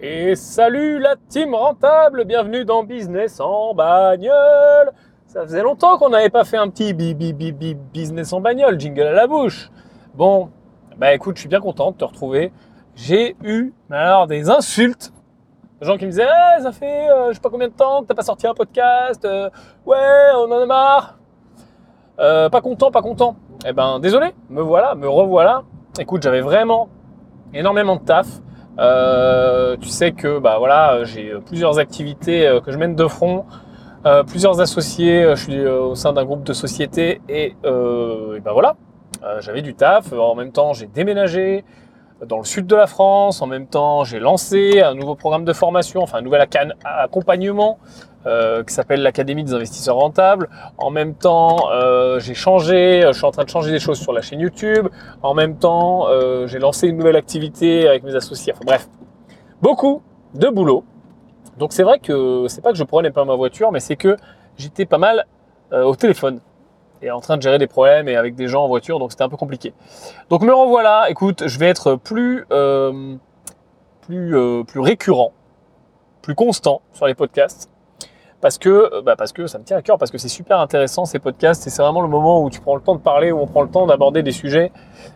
Et salut la team rentable, bienvenue dans Business en bagnole. Ça faisait longtemps qu'on n'avait pas fait un petit bi, bi, business en bagnole, jingle à la bouche. Bon, bah écoute, je suis bien content de te retrouver. J'ai eu alors des insultes. Des gens qui me disaient, Eh, ça fait euh, je sais pas combien de temps que t'as pas sorti un podcast. euh, ouais, on en a marre. Euh, pas content, pas content. Eh ben désolé, me voilà, me revoilà. Écoute, j'avais vraiment énormément de taf. Euh, tu sais que bah voilà, j'ai plusieurs activités euh, que je mène de front, euh, plusieurs associés. euh, Je suis euh, au sein d'un groupe de sociétés et, euh, ben voilà, euh, j'avais du taf. En même temps, j'ai déménagé dans le sud de la France. En même temps, j'ai lancé un nouveau programme de formation, enfin un nouvel accompagnement euh, qui s'appelle l'Académie des investisseurs rentables. En même temps, euh, j'ai changé, je suis en train de changer des choses sur la chaîne YouTube. En même temps, euh, j'ai lancé une nouvelle activité avec mes associés. Enfin bref, beaucoup de boulot. Donc c'est vrai que c'est pas que je prenais pas ma voiture, mais c'est que j'étais pas mal euh, au téléphone et en train de gérer des problèmes et avec des gens en voiture, donc c'était un peu compliqué. Donc me revoilà. Écoute, je vais être plus euh, plus euh, plus récurrent, plus constant sur les podcasts parce que, euh, bah parce que ça me tient à cœur, parce que c'est super intéressant ces podcasts et c'est vraiment le moment où tu prends le temps de parler, où on prend le temps d'aborder des sujets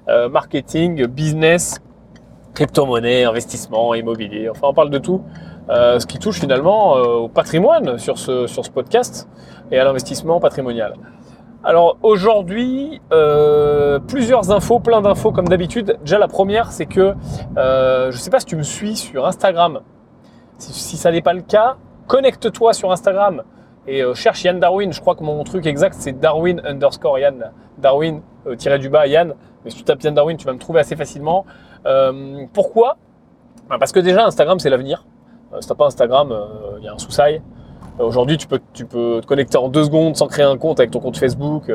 euh, marketing, business, crypto-monnaie, investissement, immobilier, enfin on parle de tout, euh, ce qui touche finalement au patrimoine sur ce, sur ce podcast et à l'investissement patrimonial. Alors aujourd'hui, plusieurs infos, plein d'infos comme d'habitude. Déjà la première, c'est que je ne sais pas si tu me suis sur Instagram. Si ça n'est pas le cas, connecte-toi sur Instagram et euh, cherche Yann Darwin. Je crois que mon truc exact c'est Darwin underscore Yann. Darwin euh, tiré du bas Yann. Mais si tu tapes Yann Darwin, tu vas me trouver assez facilement. Euh, pourquoi? Ben, Parce que déjà Instagram c'est l'avenir. Si t'as pas Instagram, il y a un sous-sail. Aujourd'hui, tu peux, tu te connecter en deux secondes sans créer un compte avec ton compte Facebook.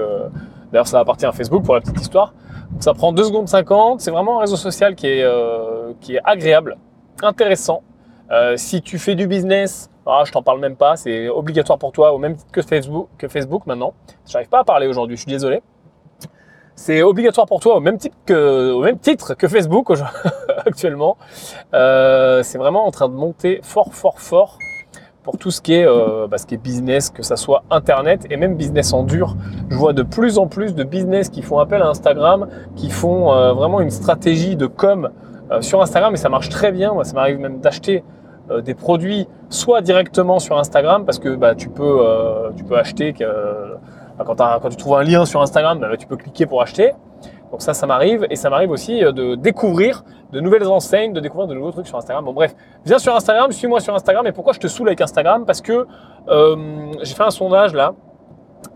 D'ailleurs, ça appartient à Facebook pour la petite histoire. Ça prend 2 secondes 50. C'est vraiment un réseau social qui est, agréable, intéressant. Si tu fais du business, ah, je t'en parle même pas, c'est obligatoire pour toi au même titre que Facebook, que Facebook maintenant. J'arrive pas à parler aujourd'hui, je suis désolé. C'est obligatoire pour toi au même, titre que Facebook actuellement. Euh, c'est vraiment en train de monter fort, fort, fort pour tout ce qui est, euh, bah, ce qui est business, que ça soit Internet et même business en dur. Je vois de plus en plus de business qui font appel à Instagram, qui font euh, vraiment une stratégie de com sur Instagram et ça marche très bien. Moi, ça m'arrive même d'acheter euh, des produits soit directement sur Instagram parce que bah, tu, peux, euh, tu peux acheter bah, quand, tu trouves un lien sur Instagram, bah, tu peux cliquer pour acheter. Donc ça, ça m'arrive et ça m'arrive aussi euh, de découvrir de nouvelles enseignes, de découvrir de nouveaux trucs sur Instagram. Bon bref, viens sur Instagram, suis-moi sur Instagram. Et pourquoi je te saoule avec Instagram? Parce que euh, j'ai fait un sondage là,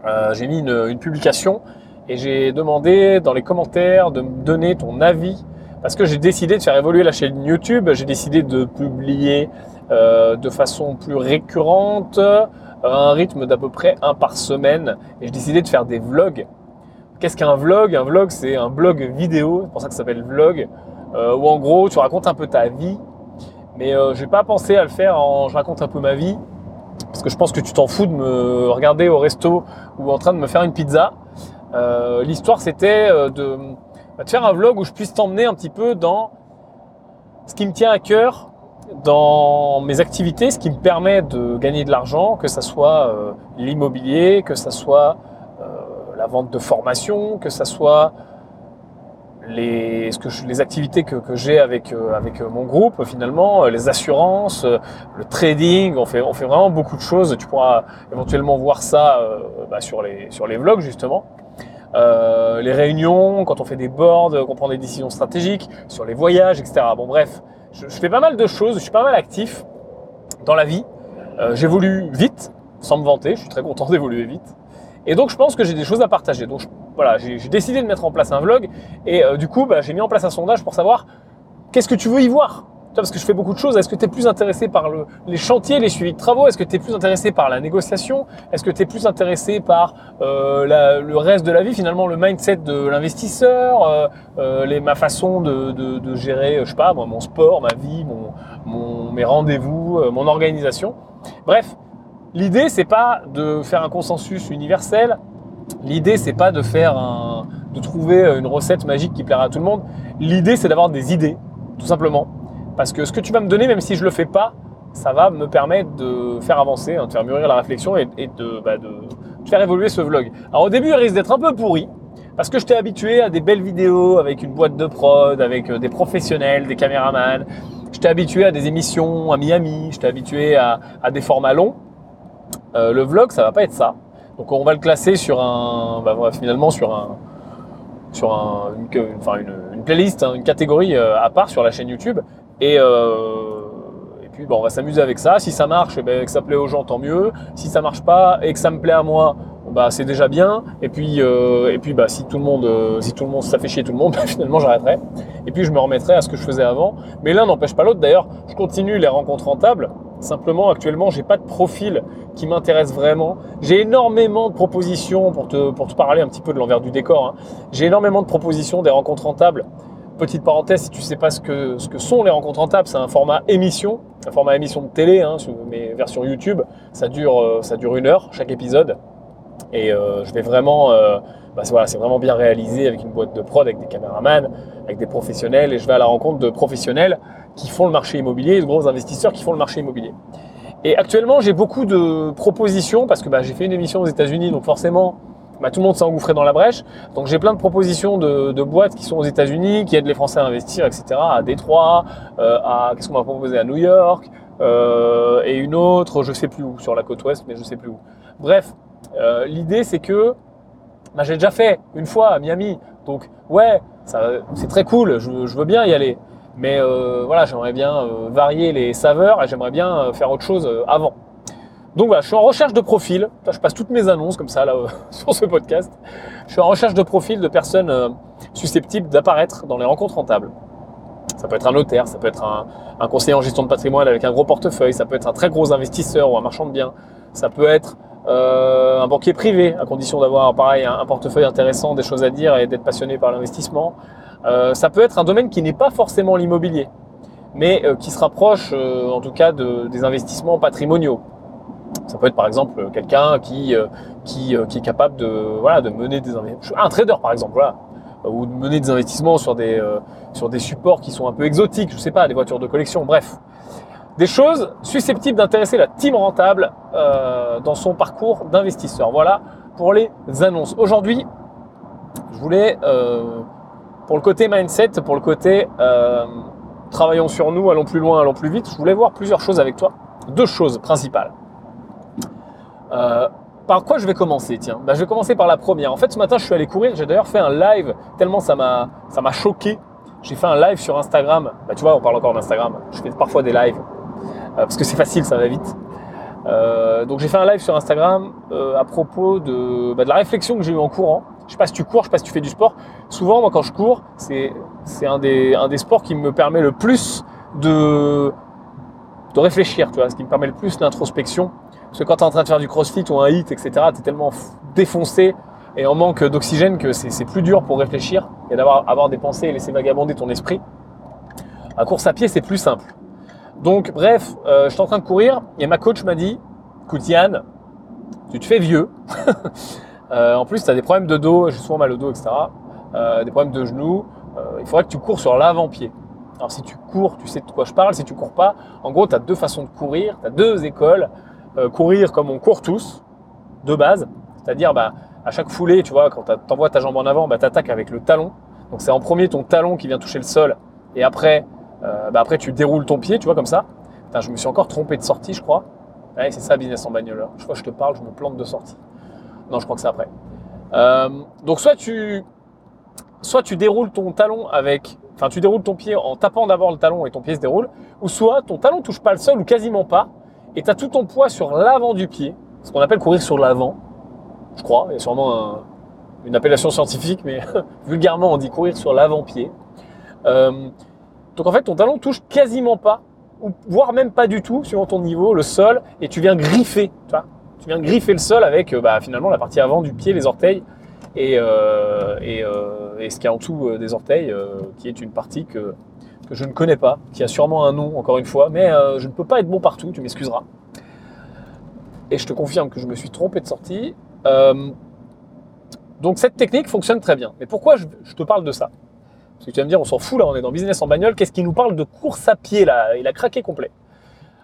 Euh, j'ai mis une, une publication et j'ai demandé dans les commentaires de me donner ton avis parce que j'ai décidé de faire évoluer la chaîne YouTube. J'ai décidé de publier euh, de façon plus récurrente, à un rythme d'à peu près un par semaine. Et j'ai décidé de faire des vlogs. Qu'est-ce qu'un vlog? Un vlog, c'est un blog vidéo, c'est pour ça que ça s'appelle vlog, euh, où en gros, tu racontes un peu ta vie. Mais euh, j'ai pas pensé à le faire en je raconte un peu ma vie, parce que je pense que tu t'en fous de me regarder au resto ou en train de me faire une pizza. Euh, L'histoire, c'était euh, de, de faire un vlog où je puisse t'emmener un petit peu dans ce qui me tient à cœur, dans mes activités, ce qui me permet de gagner de l'argent, que ça soit euh, l'immobilier, que ça soit euh, la vente de formation, que ça soit les, activités que, j'ai avec, euh, avec mon groupe finalement, les assurances, le trading, on fait, on fait vraiment beaucoup de choses. Tu pourras éventuellement voir ça bah, sur, les, sur les vlogs justement. Euh, les réunions, quand on fait des boards, qu'on prend des décisions stratégiques, sur les voyages, etc. Bon bref, je, fais pas mal de choses, je suis pas mal actif dans la vie. Euh, J'évolue vite, sans me vanter, je suis très content d'évoluer vite. Et donc je pense que j'ai des choses à partager. Donc voilà, j'ai décidé de mettre en place un vlog et euh, du coup bah, j'ai mis en place un sondage pour savoir qu'est-ce que tu veux y voir. Parce que je fais beaucoup de choses. Est-ce que tu es plus intéressé par le- les chantiers, les suivis de travaux? Est-ce que tu es plus intéressé par la négociation? Est-ce que tu es plus intéressé par euh, le reste de la vie, finalement, le mindset de l'investisseur, euh, euh, ma façon de, gérer, je sais pas, mon sport, ma vie, mes rendez-vous, mon organisation? Bref, l'idée, c'est pas de faire un consensus universel. L'idée, c'est pas de faire de trouver une recette magique qui plaira à tout le monde. L'idée, c'est d'avoir des idées, tout simplement, Parce que ce que tu vas me donner, même si je le fais pas, ça va me permettre de faire avancer, hein, de faire mûrir la réflexion et, bah, de, faire évoluer ce vlog. Alors au début, il risque d'être un peu pourri, parce que je t'ai habitué à des belles vidéos avec une boîte de prod, avec euh, des professionnels, des caméramans. Je t'ai habitué à des émissions à Miami, je t'ai habitué à, des formats longs. Euh, le vlog, ça va pas être ça. Donc on va le classer sur un, bah, finalement sur un, sur un, une, playlist, hein, une catégorie euh, à part sur la chaîne YouTube. Et, puis bon, on va s'amuser avec ça. Si ça marche, et eh ben, que ça plaît aux gens, tant mieux. Si ça marche pas et que ça me plaît à moi, bah c'est déjà bien. Et puis, euh, et puis bah, si tout le monde, euh, si tout le monde, ça fait chier tout le monde, finalement j'arrêterai. Et puis je me remettrai à ce que je faisais avant. Mais l'un n'empêche pas l'autre. D'ailleurs, je continue les rencontres rentables. Simplement, actuellement, j'ai pas de profil qui m'intéresse vraiment. J'ai énormément de propositions pour te, pour te parler un petit peu de l'envers du décor. Hein. J'ai énormément de propositions des rencontres rentables Petite parenthèse, si tu sais pas ce que, ce que sont les rencontres rentables, c'est un format émission, un format émission de télé, hein, mes versions YouTube. Ça dure, euh, ça dure une heure chaque épisode. Et euh, je vais vraiment, euh, bah, voilà, c'est vraiment bien réalisé avec une boîte de prod, avec des caméramans, avec des professionnels. Et je vais à la rencontre de professionnels qui font le marché immobilier, de gros investisseurs qui font le marché immobilier. Et actuellement, j'ai beaucoup de propositions parce que bah, j'ai fait une émission aux États-Unis, donc forcément, bah, tout le monde s'est engouffré dans la brèche. Donc j'ai plein de propositions de, boîtes qui sont aux États-Unis, qui aident les Français à investir, etc. À Détroit, euh, à qu'est-ce à New York, euh, et une autre, je sais plus où, sur la côte ouest, mais je sais plus où. Bref, euh, l'idée c'est que bah, j'ai déjà fait une fois à Miami, donc ouais, c'est très cool, je, veux bien y aller. Mais voilà, j'aimerais bien varier les saveurs et j'aimerais bien faire autre chose avant. Donc voilà, je suis en recherche de profil. Je passe toutes mes annonces comme ça là sur ce podcast. Je suis en recherche de profil de personnes euh, susceptibles d'apparaître dans les rencontres rentables. Ça peut être un notaire, ça peut être un, conseiller en gestion de patrimoine avec un gros portefeuille, ça peut être un très gros investisseur ou un marchand de biens, ça peut être euh, un banquier privé, à condition d'avoir pareil un, portefeuille intéressant, des choses à dire et d'être passionné par l'investissement. Euh, ça peut être un domaine qui n'est pas forcément l'immobilier, mais qui se rapproche en tout cas de, des investissements patrimoniaux. Ça peut être par exemple quelqu'un qui, euh, qui, euh, qui, est capable de, voilà, de mener des investissements. Un trader par exemple, voilà. Ou de mener des investissements sur des, euh, sur des supports qui sont un peu exotiques, je sais pas, des voitures de collection, bref. Des choses susceptibles d'intéresser la team rentable dans son parcours d'investisseur. Voilà pour les annonces. Aujourd'hui, je voulais, pour le côté mindset, pour le côté travaillons sur nous, allons plus loin, allons plus vite, je voulais voir plusieurs choses avec toi. Deux choses principales. Euh, par quoi je vais commencer Tiens, bah, je vais commencer par la première. En fait, ce matin, je suis allé courir. J'ai d'ailleurs fait un live tellement ça m'a choqué. J'ai fait un live sur Instagram. Bah, tu vois, on parle encore d'Instagram. Je fais parfois des lives euh, parce que c'est facile, ça va vite. Euh, donc j'ai fait un live sur Instagram à propos de, bah, de la réflexion que j'ai eue en courant. Je sais pas si tu cours, je sais pas si tu fais du sport. Souvent, moi, quand je cours, c'est un des sports qui me permet le plus de de réfléchir. Tu vois, ce qui me permet le plus l'introspection parce que quand tu es en train de faire du crossfit ou un hit, etc., tu es tellement défoncé et en manque d'oxygène que c'est plus dur pour réfléchir et d'avoir avoir des pensées et laisser vagabonder ton esprit. À course à pied, c'est plus simple. Donc, bref, euh, je suis en train de courir et ma coach m'a dit Écoute, Yann, tu te fais vieux. euh, en plus, tu as des problèmes de dos, j'ai souvent mal au dos, etc. Euh, des problèmes de genoux. Il faudrait que tu cours sur l'avant-pied. Alors, si tu cours, tu sais de quoi je parle. Si tu cours pas, en gros, tu as deux façons de courir, tu as deux écoles. Euh, courir comme on court tous, de base. C'est-à-dire, bah, à chaque foulée, tu vois, quand tu envoies ta jambe en avant, bah, tu attaques avec le talon. Donc c'est en premier ton talon qui vient toucher le sol. Et après, euh, bah, après tu déroules ton pied, tu vois, comme ça. je me suis encore trompé de sortie, je crois. Ouais, c'est ça, business en bagnole. Je crois que je te parle, je me plante de sortie. Non, je crois que c'est après. Euh, donc soit tu, soit tu déroules ton talon avec, enfin tu déroules ton pied en tapant d'abord le talon et ton pied se déroule, ou soit ton talon touche pas le sol ou quasiment pas, et tu as tout ton poids sur l'avant du pied, ce qu'on appelle courir sur l'avant, je crois, il y a sûrement une appellation scientifique, mais vulgairement on dit courir sur l'avant-pied. Euh, donc en fait ton talon touche quasiment pas, ou voire même pas du tout, suivant ton niveau, le sol, et tu viens griffer, tu vois, tu viens griffer le sol avec euh, bah, finalement la partie avant du pied, les orteils, et, euh, et, ce qui est en dessous des orteils, qui est une partie que que je ne connais pas, qui a sûrement un nom, encore une fois, mais euh, je ne peux pas être bon partout, tu m'excuseras. Et je te confirme que je me suis trompé de sortie. Euh, donc cette technique fonctionne très bien. Mais pourquoi je, te parle de ça? Parce que tu vas me dire, on s'en fout là, on est dans business en bagnole, qu'est-ce qui nous parle de course à pied là? Il a craqué complet.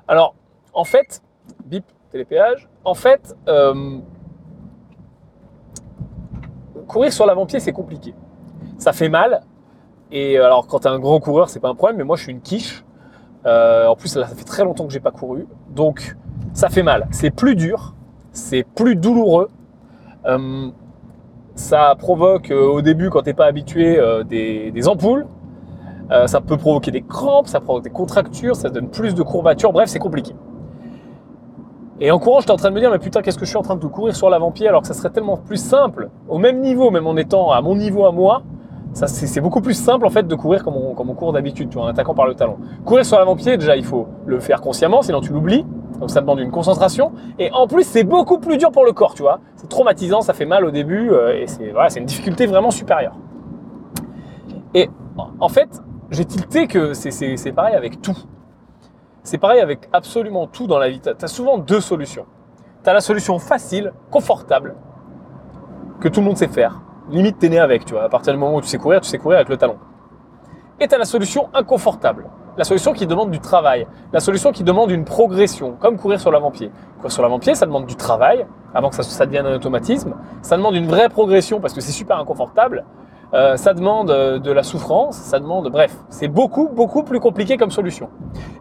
Alors, en fait, bip, télépéage, en fait, euh, courir sur l'avant-pied, c'est compliqué. Ça fait mal. Et alors, quand tu es un grand coureur, c'est pas un problème, mais moi, je suis une quiche. Euh, en plus, ça fait très longtemps que j'ai pas couru. Donc, ça fait mal. C'est plus dur, c'est plus douloureux. Euh, ça provoque euh, au début, quand tu n'es pas habitué, des, ampoules. ça peut provoquer des crampes, ça provoque des contractures, ça donne plus de courbatures. Bref, c'est compliqué. Et en courant, j'étais en train de me dire, mais putain, qu'est-ce que je suis en train de courir sur l'avant-pied alors que ça serait tellement plus simple, au même niveau, même en étant à mon niveau à moi, ça, c'est beaucoup plus simple en fait de courir comme on, court d'habitude, en attaquant par le talon. Courir sur l'avant-pied, déjà, il faut le faire consciemment, sinon tu l'oublies. Donc ça demande une concentration. Et en plus, c'est beaucoup plus dur pour le corps, tu vois. C'est traumatisant, ça fait mal au début, euh, et c'est voilà, une difficulté vraiment supérieure. Et en fait, j'ai tilté que c'est pareil avec tout. C'est pareil avec absolument tout dans la vie. Tu as souvent deux solutions. Tu as la solution facile, confortable, que tout le monde sait faire limite t'es né avec, tu vois. À partir du moment où tu sais courir, tu sais courir avec le talon. Et tu as la solution inconfortable, la solution qui demande du travail, la solution qui demande une progression, comme courir sur l'avant-pied. Courir sur l'avant-pied, ça demande du travail, avant que ça, ça, devienne un automatisme. Ça demande une vraie progression parce que c'est super inconfortable. Euh, ça demande euh, de la souffrance, ça demande, bref, c'est beaucoup, beaucoup plus compliqué comme solution.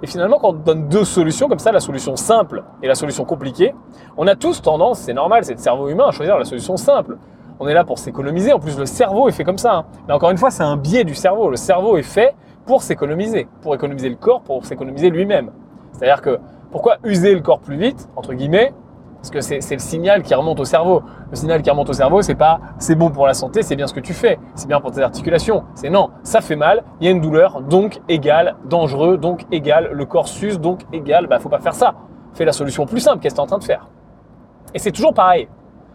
Et finalement, quand on donne deux solutions comme ça, la solution simple et la solution compliquée, on a tous tendance, c'est normal, c'est le cerveau humain, à choisir la solution simple on est là pour s'économiser. En plus, le cerveau est fait comme ça. Hein. Mais encore une fois, c'est un biais du cerveau. Le cerveau est fait pour s'économiser, pour économiser le corps, pour s'économiser lui-même. C'est-à-dire que pourquoi user le corps plus vite, entre guillemets? Parce que c'est le signal qui remonte au cerveau. Le signal qui remonte au cerveau, c'est pas c'est bon pour la santé, c'est bien ce que tu fais, c'est bien pour tes articulations. C'est non, ça fait mal, il y a une douleur, donc égal, dangereux, donc égal, le corps s'use, donc égal, bah faut pas faire ça. Fais la solution plus simple, qu'est-ce que tu es en train de faire? Et c'est toujours pareil.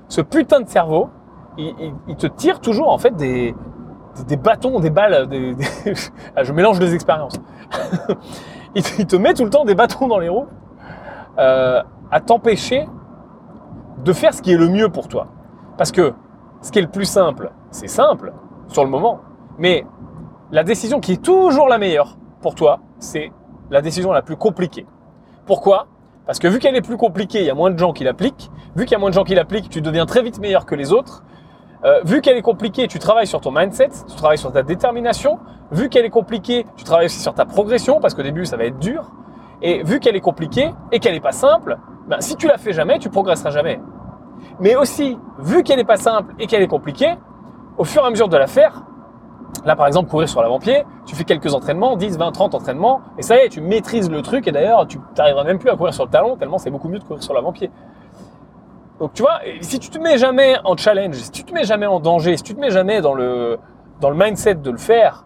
Ce putain de cerveau, il, te tire toujours en fait des, des bâtons, des balles. Ah, je mélange des expériences. il, te, met tout le temps des bâtons dans les roues euh, à t'empêcher de faire ce qui est le mieux pour toi. Parce que ce qui est le plus simple, c'est simple sur le moment, mais la décision qui est toujours la meilleure pour toi, c'est la décision la plus compliquée. Pourquoi? Parce que vu qu'elle est plus compliquée, il y a moins de gens qui l'appliquent. Vu qu'il y a moins de gens qui l'appliquent, tu deviens très vite meilleur que les autres. Euh, vu qu'elle est compliquée, tu travailles sur ton mindset, tu travailles sur ta détermination. Vu qu'elle est compliquée, tu travailles aussi sur ta progression, parce qu'au début, ça va être dur. Et vu qu'elle est compliquée et qu'elle n'est pas simple, ben, si tu la fais jamais, tu progresseras jamais. Mais aussi, vu qu'elle n'est pas simple et qu'elle est compliquée, au fur et à mesure de la faire, là par exemple courir sur l'avant-pied, tu fais quelques entraînements, 10, 20, 30 entraînements, et ça y est, tu maîtrises le truc, et d'ailleurs tu n'arriveras même plus à courir sur le talon, tellement c'est beaucoup mieux de courir sur l'avant-pied. Donc tu vois, si tu te mets jamais en challenge, si tu te mets jamais en danger, si tu te mets jamais dans le, dans le mindset de le faire,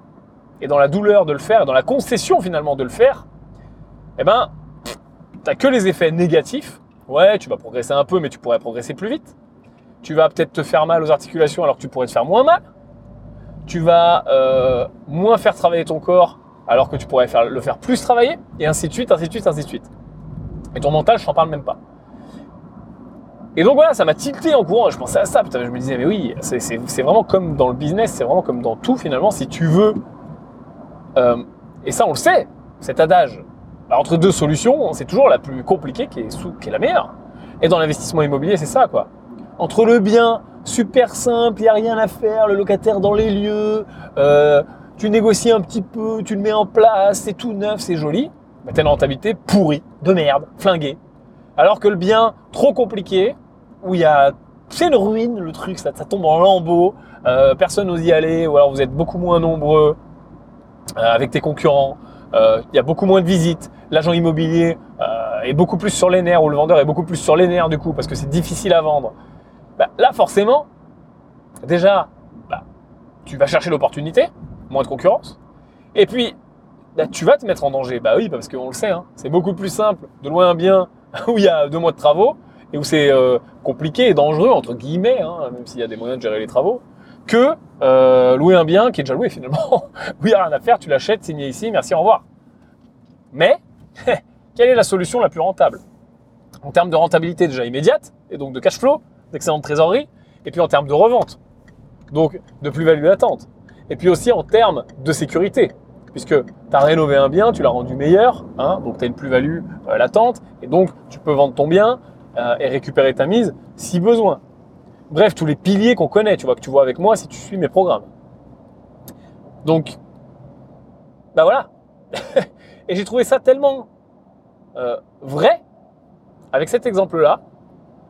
et dans la douleur de le faire, et dans la concession finalement de le faire, eh ben, t'as que les effets négatifs. Ouais, tu vas progresser un peu, mais tu pourrais progresser plus vite. Tu vas peut-être te faire mal aux articulations alors que tu pourrais te faire moins mal. Tu vas euh, moins faire travailler ton corps alors que tu pourrais le faire plus travailler, et ainsi de suite, ainsi de suite, ainsi de suite. Et ton mental, je t'en parle même pas. Et donc voilà, ça m'a tilté en courant. Je pensais à ça. Putain, je me disais, mais oui, c'est vraiment comme dans le business, c'est vraiment comme dans tout finalement. Si tu veux, euh, et ça on le sait, cet adage, bah, entre deux solutions, c'est toujours la plus compliquée qui est, la meilleure. Et dans l'investissement immobilier, c'est ça quoi. Entre le bien super simple, il n'y a rien à faire, le locataire dans les lieux, euh, tu négocies un petit peu, tu le mets en place, c'est tout neuf, c'est joli, bah, t'as une rentabilité pourrie, de merde, flinguée. Alors que le bien trop compliqué, où il y a, c'est une ruine le truc, ça, tombe en lambeaux, euh, personne n'ose y aller, ou alors vous êtes beaucoup moins nombreux euh, avec tes concurrents, euh, il y a beaucoup moins de visites, l'agent immobilier est beaucoup plus sur les nerfs, ou le vendeur est beaucoup plus sur les nerfs du coup, parce que c'est difficile à vendre. Bah, là forcément, déjà, bah, tu vas chercher l'opportunité, moins de concurrence, et puis bah, tu vas te mettre en danger. Bah oui, parce qu'on le sait, hein, c'est beaucoup plus simple de louer un bien où il y a deux mois de travaux et où c'est euh, compliqué et dangereux, entre guillemets, hein, même s'il y a des moyens de gérer les travaux, que euh, louer un bien qui est déjà loué finalement, a rien à faire, tu l'achètes, signé ici, merci, au revoir. Mais, quelle est la solution la plus rentable? En termes de rentabilité déjà immédiate, et donc de cash flow, d'excellente trésorerie, et puis en termes de revente, donc de plus-value latente. Et puis aussi en termes de sécurité, puisque tu as rénové un bien, tu l'as rendu meilleur, hein, donc tu as une plus-value euh, latente, et donc tu peux vendre ton bien euh, et récupérer ta mise si besoin. Bref, tous les piliers qu'on connaît, tu vois, que tu vois avec moi si tu suis mes programmes. Donc, bah voilà. et j'ai trouvé ça tellement euh, vrai avec cet exemple-là,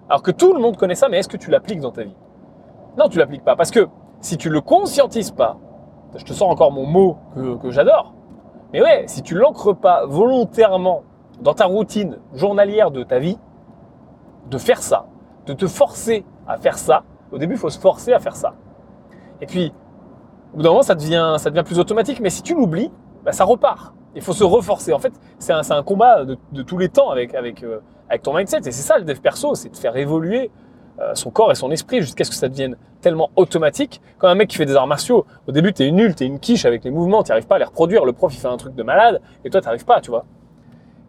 alors que tout le monde connaît ça, mais est-ce que tu l'appliques dans ta vie? Non, tu l'appliques pas, parce que si tu le conscientises pas, je te sors encore mon mot que, j'adore, mais ouais, si tu l'ancres pas volontairement dans ta routine journalière de ta vie, de faire ça, de te forcer à faire ça, au début, il faut se forcer à faire ça. Et puis, au bout d'un moment, ça devient, ça devient plus automatique, mais si tu l'oublies, bah, ça repart. Il faut se reforcer. En fait, c'est un, combat de, tous les temps avec, avec, euh, avec ton mindset. Et c'est ça le dev perso, c'est de faire évoluer euh, son corps et son esprit jusqu'à ce que ça devienne tellement automatique. Comme un mec qui fait des arts martiaux, au début, tu es nul, tu es une quiche avec les mouvements, tu n'arrives pas à les reproduire. Le prof, il fait un truc de malade et toi, tu n'arrives pas, tu vois.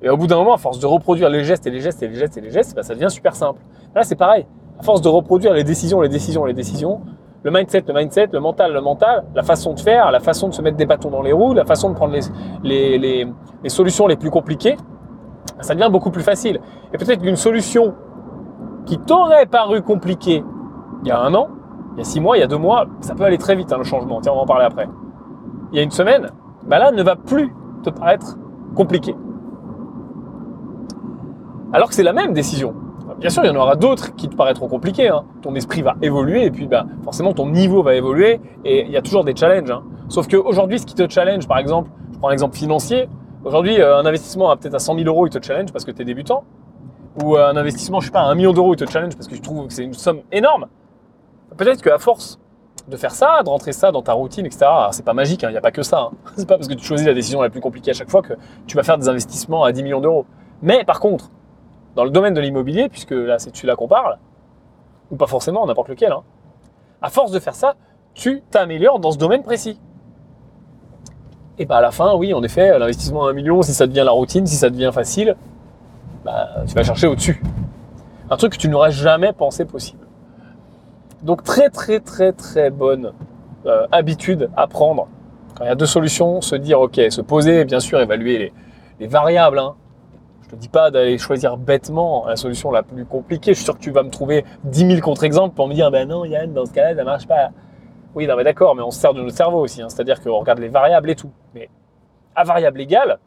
Et au bout d'un moment, à force de reproduire les gestes et les gestes et les gestes et les gestes, bah, ça devient super simple. Là, c'est pareil. À force de reproduire les décisions, les décisions, les décisions, le mindset, le mindset, le mental, le mental, la façon de faire, la façon de se mettre des bâtons dans les roues, la façon de prendre les, solutions les plus compliquées, ça devient beaucoup plus facile. Et peut-être qu'une solution qui t'aurait paru compliquée il y a un an, il y a six mois, il y a deux mois, ça peut aller très vite hein, le changement. Tiens, on va en parler après. Il y a une semaine, bah là, ne va plus te paraître compliqué. Alors que c'est la même décision. Bien sûr, il y en aura d'autres qui te paraîtront compliqués. Hein. Ton esprit va évoluer et puis bah, forcément ton niveau va évoluer et il y a toujours des challenges. Hein. Sauf qu'aujourd'hui, ce qui te challenge, par exemple, je prends un exemple financier, aujourd'hui, euh, un investissement à peut-être à 100 000 euros, il te challenge parce que tu es débutant. Ou euh, un investissement, je sais pas, à 1 million d'euros, il te challenge parce que tu trouves que c'est une somme énorme. Peut-être qu'à force de faire ça, de rentrer ça dans ta routine, etc. C'est pas magique, il n'y a pas que ça. C'est pas parce que tu choisis la décision la plus compliquée à chaque fois que tu vas faire des investissements à 10 millions d'euros. Mais par contre, dans le domaine de l'immobilier, puisque là c'est celui-là qu'on parle, ou pas forcément, n'importe lequel, hein, à force de faire ça, tu t'améliores dans ce domaine précis. Et bah à la fin, oui, en effet, l'investissement à 1 million, si ça devient la routine, si ça devient facile, bah, tu vas chercher au-dessus. Un truc que tu n'aurais jamais pensé possible. Donc très très très très bonne euh, habitude à prendre. Quand il y a deux solutions, se dire ok, se poser, bien sûr, évaluer les, les variables, hein, te dis pas d'aller choisir bêtement la solution la plus compliquée. Je suis sûr que tu vas me trouver 10 000 contre-exemples pour me dire, ben non, Yann, dans ce cas-là, ça marche pas. Oui, non, mais d'accord, mais on se sert de notre cerveau aussi. Hein. C'est-à-dire qu'on regarde les variables et tout. Mais à variable égale,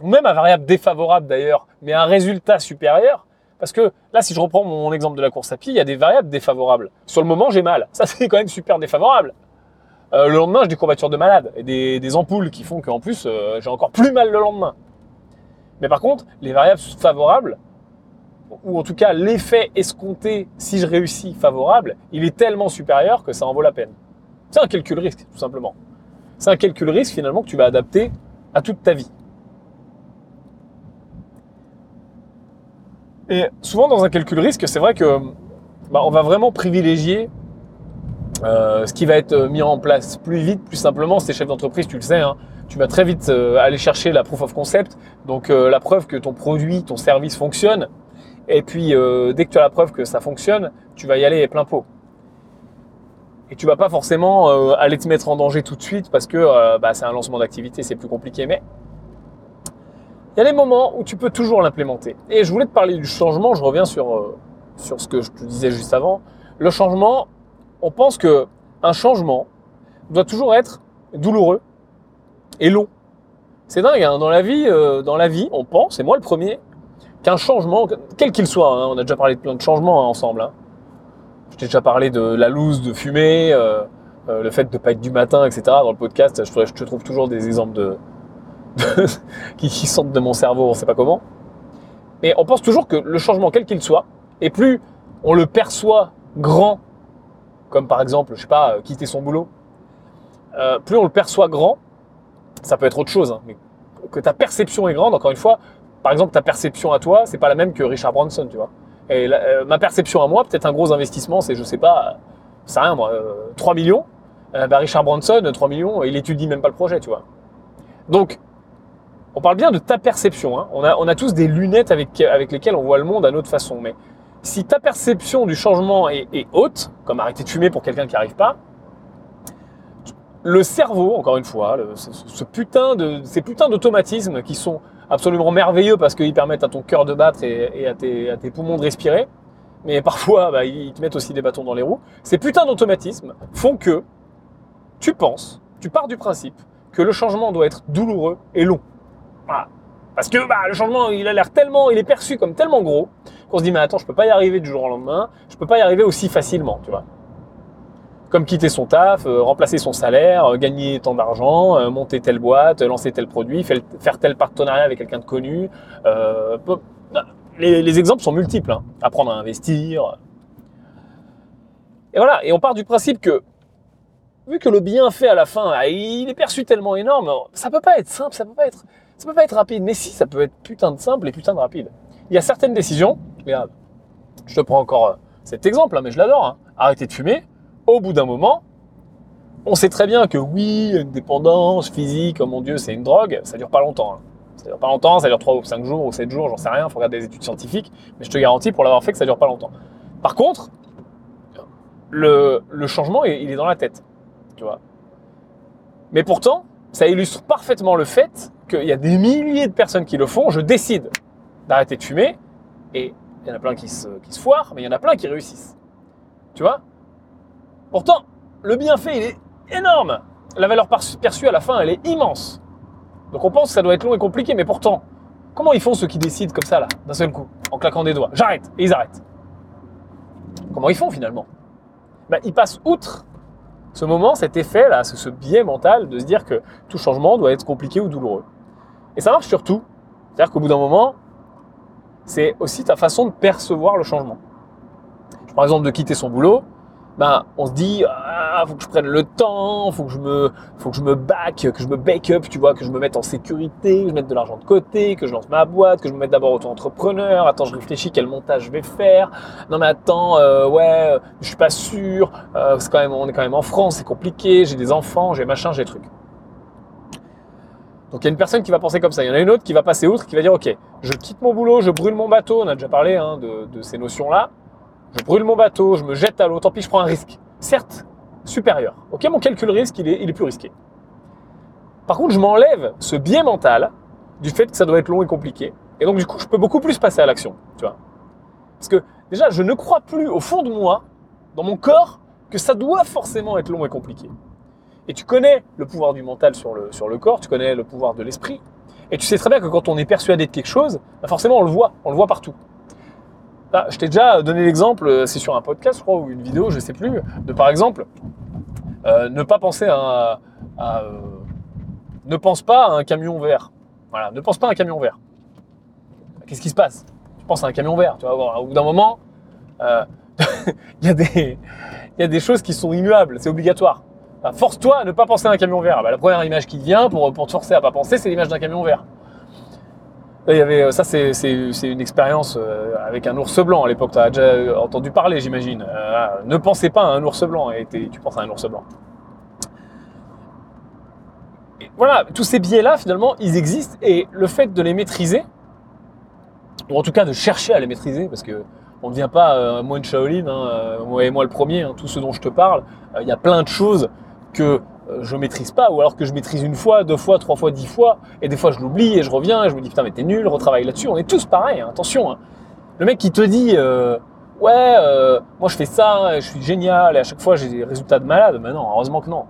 ou même à variable défavorable d'ailleurs, mais à un résultat supérieur, parce que là, si je reprends mon exemple de la course à pied, il y a des variables défavorables. Sur le moment, j'ai mal. Ça, c'est quand même super défavorable. Euh, le lendemain, j'ai des courbatures de malade et des, ampoules qui font qu'en plus, euh, j'ai encore plus mal le lendemain. Mais par contre, les variables favorables, ou en tout cas l'effet escompté si je réussis favorable, il est tellement supérieur que ça en vaut la peine. C'est un calcul risque, tout simplement. C'est un calcul risque finalement que tu vas adapter à toute ta vie. Et souvent dans un calcul risque, c'est vrai que bah, on va vraiment privilégier euh, ce qui va être mis en place plus vite, plus simplement. Si chef d'entreprise, tu le sais, hein, tu vas très vite euh, aller chercher la proof of concept, donc euh, la preuve que ton produit, ton service fonctionne. Et puis euh, dès que tu as la preuve que ça fonctionne, tu vas y aller plein pot. Et tu vas pas forcément aller te mettre en danger tout de suite parce que bah, c'est un lancement d'activité, c'est plus compliqué. Mais il y a des moments où tu peux toujours l'implémenter. Et je voulais te parler du changement. Je reviens sur sur ce que je te disais juste avant. Le changement, on pense que un changement doit toujours être douloureux long. C'est dingue, hein. dans, la vie, euh, dans la vie, on pense, et moi le premier, qu'un changement, quel qu'il soit, hein, on a déjà parlé de plein de changements hein, ensemble. Je t'ai déjà parlé de la loose, de fumer, euh, euh, le fait de ne pas être du matin, etc. Dans le podcast, je, te trouve toujours des exemples de, qui, sortent de mon cerveau, on ne sait pas comment. Mais on pense toujours que le changement, quel qu'il soit, et plus on le perçoit grand, comme par exemple, je sais pas, quitter son boulot, plus on le perçoit grand, ça peut être autre chose, hein, mais que ta perception est grande, encore une fois, par exemple, ta perception à toi, c'est pas la même que Richard Branson, tu vois. Et euh, ma perception à moi, peut-être un gros investissement, c'est, je sais pas, c'est rien, moi, 3 euh, millions. Euh, bah, Richard Branson, 3 millions, il étudie même pas le projet, tu vois. Donc, on parle bien de ta perception. Hein. On, a, on a tous des lunettes avec, avec lesquelles on voit le monde à notre façon. Mais si ta perception du changement est, est haute, comme arrêter de fumer pour quelqu'un qui n'y arrive pas, le cerveau, encore une fois, ce, putain de, ces putains d'automatismes qui sont absolument merveilleux parce qu'ils permettent à ton cœur de battre et, à, tes, poumons de respirer, mais parfois bah, ils te mettent aussi des bâtons dans les roues. Ces putains d'automatismes font que tu penses, tu pars du principe que le changement doit être douloureux et long. Parce que bah, le changement, il a l'air tellement, il est perçu comme tellement gros qu'on se dit mais attends, je peux pas y arriver du jour au lendemain, je peux pas y arriver aussi facilement, tu vois comme quitter son taf, euh, remplacer son salaire, euh, gagner tant d'argent, euh, monter telle boîte, lancer tel produit, faire, tel partenariat avec quelqu'un de connu. Bah, les, exemples sont multiples. Hein. Apprendre à investir. Et voilà. Et on part du principe que, vu que le bienfait à la fin, ah, il est perçu tellement énorme, ça peut pas être simple, ça peut pas être, ça peut pas être rapide. Mais si, ça peut être putain de simple et putain de rapide. Il y a certaines décisions. Je te prends encore cet exemple, hein, mais je l'adore. Hein. Arrêter de fumer au bout d'un moment, on sait très bien que oui, une dépendance physique, oh mon Dieu, c'est une drogue, ça dure pas longtemps. Hein. Ça dure pas longtemps, ça dure 3 ou 5 jours ou 7 jours, j'en sais rien, il faut regarder des études scientifiques, mais je te garantis pour l'avoir fait que ça dure pas longtemps. Par contre, le, changement, il est dans la tête, tu vois. Mais pourtant, ça illustre parfaitement le fait qu'il y a des milliers de personnes qui le font. Je décide d'arrêter de fumer, et il y en a plein qui se, qui se foirent, mais il y en a plein qui réussissent. Tu vois Pourtant, le bienfait, il est énorme. La valeur perçue à la fin, elle est immense. Donc on pense que ça doit être long et compliqué, mais pourtant, comment ils font ceux qui décident comme ça, là, d'un seul coup, en claquant des doigts? J'arrête Et ils arrêtent. Comment ils font finalement? Ben, Ils passent outre ce moment, cet effet, là, ce, ce biais mental de se dire que tout changement doit être compliqué ou douloureux. Et ça marche sur tout. C'est-à-dire qu'au bout d'un moment, c'est aussi ta façon de percevoir le changement. Par exemple, de quitter son boulot, ben, on se dit, ah, faut que je prenne le temps, faut que je me, faut que je me back, que je me up, tu vois, que je me mette en sécurité, que je mette de l'argent de côté, que je lance ma boîte, que je me mette d'abord auto-entrepreneur. Attends, je réfléchis quel montage je vais faire. Non mais attends, euh, ouais, je suis pas sûr. Euh, c'est quand même, on est quand même en France, c'est compliqué. J'ai des enfants, j'ai machin, j'ai trucs. Donc il y a une personne qui va penser comme ça. Il y en a une autre qui va passer outre, qui va dire, ok, je quitte mon boulot, je brûle mon bateau. On a déjà parlé hein, de ces notions-là je brûle mon bateau, je me jette à l'eau, tant pis, je prends un risque. Certes, supérieur. Ok, mon calcul risque, il est, plus risqué. Par contre, je m'enlève ce biais mental du fait que ça doit être long et compliqué. Et donc, du coup, je peux beaucoup plus passer à l'action, tu vois. Parce que, déjà, je ne crois plus au fond de moi, dans mon corps, que ça doit forcément être long et compliqué. Et tu connais le pouvoir du mental sur le, sur le corps, tu connais le pouvoir de l'esprit. Et tu sais très bien que quand on est persuadé de quelque chose, bah forcément, on le voit, on le voit partout. Ah, je t'ai déjà donné l'exemple, euh, c'est sur un podcast, je crois, ou une vidéo, je sais plus, de par exemple, euh, ne pas penser à, euh, ne pense pas à un camion vert. Voilà, ne pense pas à un camion vert. Qu'est-ce qui se passe? Tu penses à un camion vert, tu vois. au bout d'un moment, il y, a des, choses qui sont immuables, c'est obligatoire. Force-toi à ne pas penser à un camion vert. Ah bah, la première image qui vient pour, te forcer à pas penser, c'est l'image d'un camion vert. Il y avait, euh, ça, c'est une expérience euh, avec un ours blanc à l'époque. Tu as déjà entendu parler, j'imagine. Euh, ne pensez pas à un ours blanc tu penses à un ours blanc. voilà, tous ces biais-là, finalement, ils existent et le fait de les maîtriser, ou en tout cas de chercher à les maîtriser, parce que on ne devient pas un moine Shaolin, hein, moi et moi le premier, hein, tout ce dont je te parle, il y a plein de choses que euh, je maîtrise pas, ou alors que je maîtrise une fois, deux fois, trois fois, dix fois, et des fois je l'oublie et je reviens et je me dis putain mais t'es nul, retravaille là-dessus. On est tous pareils, hein, attention. Hein. Le mec qui te dit euh, ouais, euh, moi je fais ça, je suis génial, et à chaque fois j'ai des résultats de malade, mais non, heureusement que non.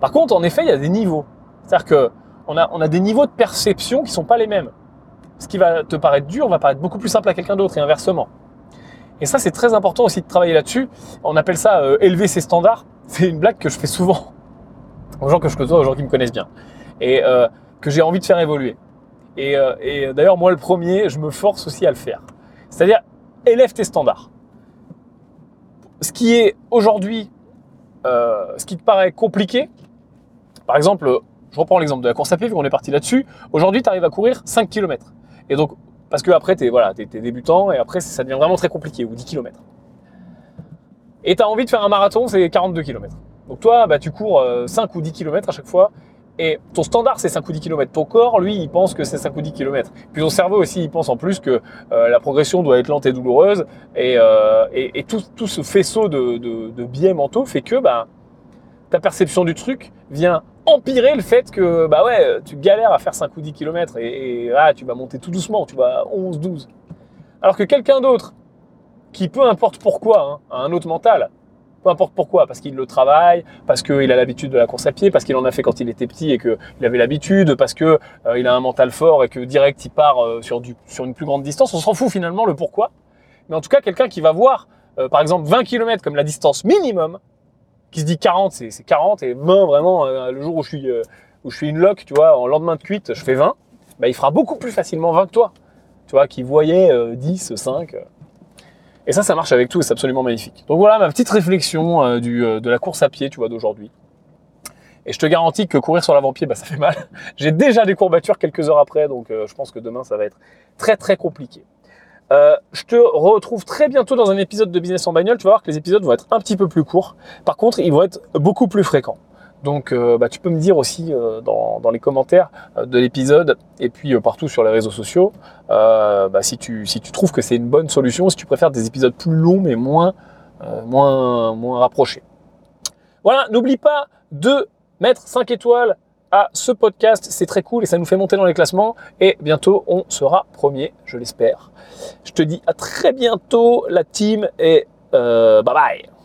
Par contre, en effet, il y a des niveaux. C'est-à-dire que on a, on a des niveaux de perception qui sont pas les mêmes. Ce qui va te paraître dur va paraître beaucoup plus simple à quelqu'un d'autre et inversement. Et ça, c'est très important aussi de travailler là-dessus. On appelle ça élever ses standards. C'est une blague que je fais souvent aux gens que je côtoie, aux gens qui me connaissent bien, et euh, que j'ai envie de faire évoluer. Et, euh, et d'ailleurs, moi, le premier, je me force aussi à le faire. C'est-à-dire, élève tes standards. Ce qui est aujourd'hui, euh, ce qui te paraît compliqué, par exemple, je reprends l'exemple de la course à pied, vu qu'on est parti là-dessus. Aujourd'hui, tu arrives à courir 5 km. Et donc, parce que après, tu voilà, es, débutant, et après, ça devient vraiment très compliqué, ou 10 km. Et tu as envie de faire un marathon, c'est 42 km. Donc toi, bah, tu cours 5 euh, ou 10 km à chaque fois. Et ton standard, c'est 5 ou 10 km. Ton corps, lui, il pense que c'est 5 ou 10 km. Puis ton cerveau aussi, il pense en plus que euh, la progression doit être lente et douloureuse. Et, euh, tout, ce faisceau de, biais mentaux fait que bah, ta perception du truc vient empirer le fait que bah ouais, tu galères à faire 5 ou 10 km et, ah, tu vas monter tout doucement, tu vas 11, 12. Alors que quelqu'un d'autre, qui peu importe pourquoi, hein, a un autre mental, peu importe pourquoi, parce qu'il le travaille, parce qu'il a l'habitude de la course à pied, parce qu'il en a fait quand il était petit et qu'il avait l'habitude, parce qu'il euh, il a un mental fort et que direct il part euh, sur, une plus grande distance, on s'en fout finalement le pourquoi. Mais en tout cas, quelqu'un qui va voir, euh, par exemple, 20 km comme la distance minimum, qui se dit 40, c'est 40, et 20 vraiment, le jour où je, suis, une lock, tu vois, en lendemain de cuite, je fais 20, bah, il fera beaucoup plus facilement 20 que toi. Tu vois, qui voyait 10, 5. Et ça, ça marche avec tout et c'est absolument magnifique. Donc voilà ma petite réflexion euh, euh, de la course à pied, tu vois, d'aujourd'hui. Et je te garantis que courir sur l'avant-pied, bah, ça fait mal. J'ai déjà des courbatures quelques heures après, donc euh, je pense que demain, ça va être très très compliqué. je te retrouve très bientôt dans un épisode de Business en bagnole. Tu vas voir que les épisodes vont être un petit peu plus courts. Par contre, ils vont être beaucoup plus fréquents. Donc euh, bah, tu peux me dire aussi euh, dans, les commentaires euh, de l'épisode et puis partout sur les réseaux sociaux bah, si, tu, trouves que c'est une bonne solution, si tu préfères des épisodes plus longs mais moins, moins, moins rapprochés. Voilà, n'oublie pas de mettre 5 étoiles à ce podcast, c'est très cool et ça nous fait monter dans les classements et bientôt on sera premier, je l'espère. Je te dis à très bientôt la team et bye bye